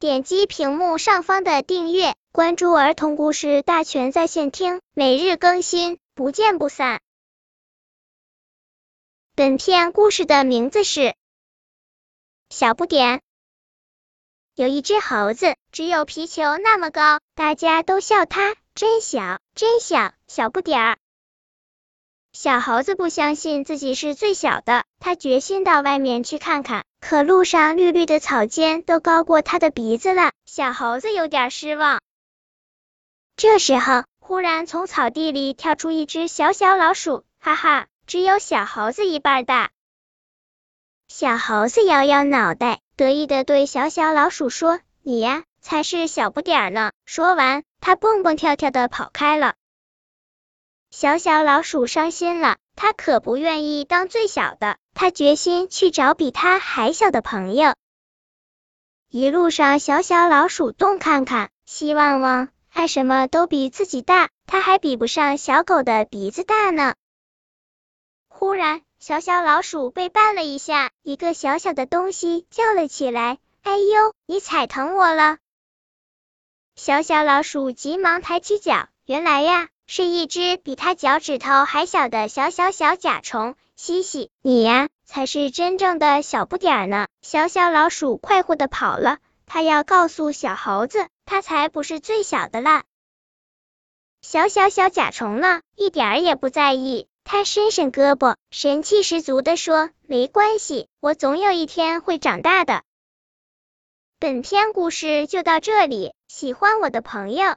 点击屏幕上方的订阅，关注儿童故事大全在线听，每日更新，不见不散。本片故事的名字是《小不点》。有一只猴子，只有皮球那么高，大家都笑它真小，真小，小不点儿。小猴子不相信自己是最小的，他决心到外面去看看。可路上绿绿的草尖都高过他的鼻子了，小猴子有点失望。这时候，忽然从草地里跳出一只小小老鼠，哈哈，只有小猴子一半大。小猴子摇摇脑袋，得意的对小小老鼠说：“你呀，才是小不点儿呢。”说完，它蹦蹦跳跳的跑开了。小小老鼠伤心了，它可不愿意当最小的，他决心去找比他还小的朋友。一路上，小小老鼠东看看，西望望，爱什么都比自己大，它还比不上小狗的鼻子大呢。忽然，小小老鼠被绊了一下，一个小小的东西叫了起来：“哎呦，你踩疼我了！”小小老鼠急忙抬起脚，原来呀。是一只比它脚趾头还小的小小小甲虫，嘻嘻，你呀才是真正的小不点儿呢！小小老鼠快活的跑了，它要告诉小猴子，它才不是最小的啦。小小小甲虫呢，一点儿也不在意，它伸伸胳膊，神气十足的说：“没关系，我总有一天会长大的。”本篇故事就到这里，喜欢我的朋友。